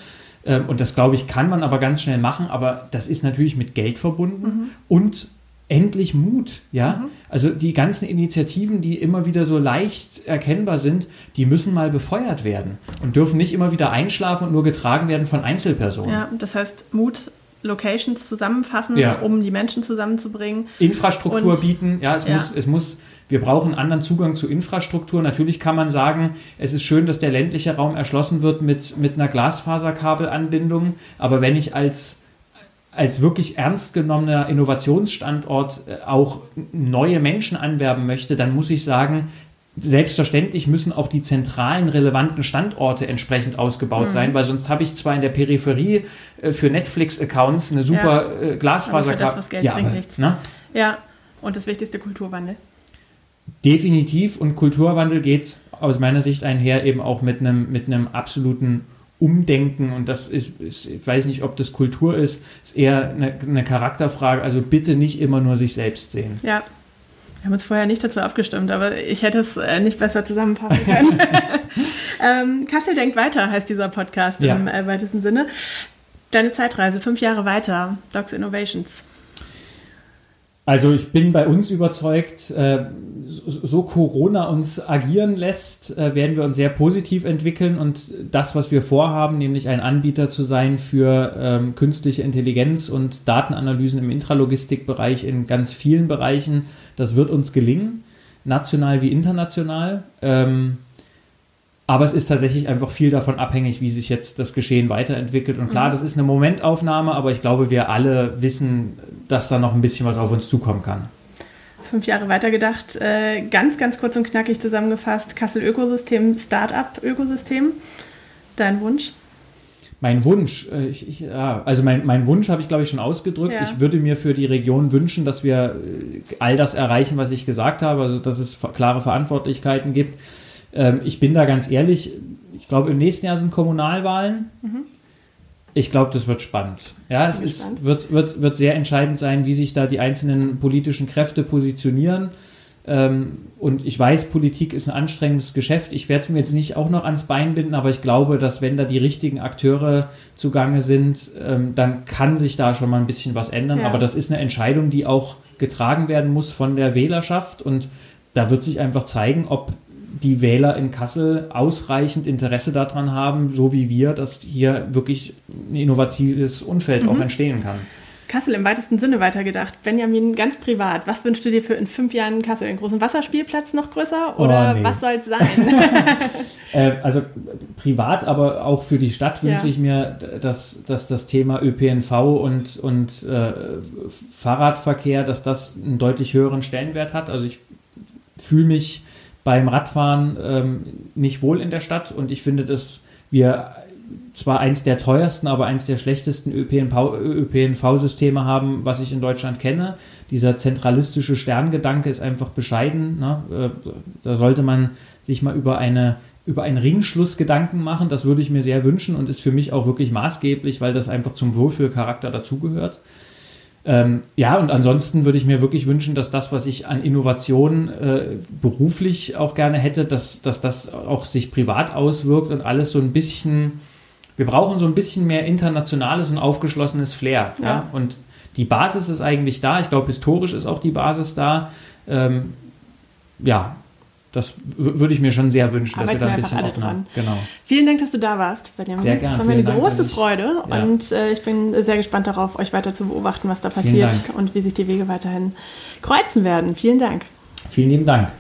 Ähm, und das, glaube ich, kann man aber ganz schnell machen, aber das ist natürlich mit Geld verbunden mhm. und endlich Mut, ja. Mhm. Also die ganzen Initiativen, die immer wieder so leicht erkennbar sind, die müssen mal befeuert werden und dürfen nicht immer wieder einschlafen und nur getragen werden von Einzelpersonen. Ja, das heißt Mut Locations zusammenfassen, ja. um die Menschen zusammenzubringen. Infrastruktur und, bieten, ja, es ja. muss, es muss, wir brauchen anderen Zugang zu Infrastruktur. Natürlich kann man sagen, es ist schön, dass der ländliche Raum erschlossen wird mit, mit einer Glasfaserkabelanbindung, aber wenn ich als als wirklich ernst genommener Innovationsstandort äh, auch neue Menschen anwerben möchte, dann muss ich sagen, Selbstverständlich müssen auch die zentralen relevanten Standorte entsprechend ausgebaut mhm. sein, weil sonst habe ich zwar in der Peripherie äh, für Netflix-Accounts eine super ja. äh, Glasfaserkarte. Ja, ne? ja, und das wichtigste Kulturwandel. Definitiv und Kulturwandel geht aus meiner Sicht einher eben auch mit einem, mit einem absoluten Umdenken und das ist, ist, ich weiß nicht, ob das Kultur ist, ist eher eine, eine Charakterfrage. Also bitte nicht immer nur sich selbst sehen. Ja, wir haben uns vorher nicht dazu abgestimmt, aber ich hätte es äh, nicht besser zusammenfassen können. ähm, Kassel denkt weiter heißt dieser Podcast ja. im äh, weitesten Sinne. Deine Zeitreise, fünf Jahre weiter, Docs Innovations. Also ich bin bei uns überzeugt, äh, so Corona uns agieren lässt, äh, werden wir uns sehr positiv entwickeln und das, was wir vorhaben, nämlich ein Anbieter zu sein für ähm, künstliche Intelligenz und Datenanalysen im Intralogistikbereich in ganz vielen Bereichen, das wird uns gelingen, national wie international. Aber es ist tatsächlich einfach viel davon abhängig, wie sich jetzt das Geschehen weiterentwickelt. Und klar, mhm. das ist eine Momentaufnahme, aber ich glaube, wir alle wissen, dass da noch ein bisschen was auf uns zukommen kann. Fünf Jahre weitergedacht, äh, ganz, ganz kurz und knackig zusammengefasst, Kassel Ökosystem, Start-up-Ökosystem. Dein Wunsch? Mein Wunsch, äh, ich, ich, ja, also mein, mein Wunsch habe ich, glaube ich, schon ausgedrückt. Ja. Ich würde mir für die Region wünschen, dass wir äh, all das erreichen, was ich gesagt habe, also dass es klare Verantwortlichkeiten gibt ähm, ich bin da ganz ehrlich, ich glaube, im nächsten Jahr sind Kommunalwahlen. Mhm. Ich glaube, das wird spannend. Ja, es ist, wird, wird, wird sehr entscheidend sein, wie sich da die einzelnen politischen Kräfte positionieren. Ähm, und ich weiß, Politik ist ein anstrengendes Geschäft. Ich werde es mir jetzt nicht auch noch ans Bein binden, aber ich glaube, dass wenn da die richtigen Akteure zugange sind, ähm, dann kann sich da schon mal ein bisschen was ändern. Ja. Aber das ist eine Entscheidung, die auch getragen werden muss von der Wählerschaft. Und da wird sich einfach zeigen, ob die Wähler in Kassel ausreichend Interesse daran haben, so wie wir, dass hier wirklich ein innovatives Umfeld mhm. auch entstehen kann. Kassel im weitesten Sinne weitergedacht. Benjamin, ganz privat, was wünschst du dir für in fünf Jahren in Kassel? Einen großen Wasserspielplatz noch größer oder oh, nee. was soll es sein? äh, also privat, aber auch für die Stadt wünsche ja. ich mir, dass, dass das Thema ÖPNV und, und äh, Fahrradverkehr, dass das einen deutlich höheren Stellenwert hat. Also ich fühle mich beim Radfahren ähm, nicht wohl in der Stadt und ich finde, dass wir zwar eins der teuersten, aber eins der schlechtesten ÖPNV-Systeme ÖPNV haben, was ich in Deutschland kenne. Dieser zentralistische Sterngedanke ist einfach bescheiden. Ne? Äh, da sollte man sich mal über eine über einen Ringschluss Gedanken machen. Das würde ich mir sehr wünschen und ist für mich auch wirklich maßgeblich, weil das einfach zum Wohlfühlcharakter dazugehört. Ähm, ja, und ansonsten würde ich mir wirklich wünschen, dass das, was ich an Innovation äh, beruflich auch gerne hätte, dass, dass das auch sich privat auswirkt und alles so ein bisschen, wir brauchen so ein bisschen mehr internationales und aufgeschlossenes Flair. Ja. ja? Und die Basis ist eigentlich da. Ich glaube, historisch ist auch die Basis da. Ähm, ja, das würde ich mir schon sehr wünschen, Arbeiten dass wir da ein bisschen alle dran. Genau. Vielen Dank, dass du da warst, Benjamin. Sehr gerne. Das war mir eine Dank, große Freude Ja. und äh, ich bin sehr gespannt darauf, euch weiter zu beobachten, was da passiert und wie sich die Wege weiterhin kreuzen werden. Vielen Dank. Vielen lieben Dank.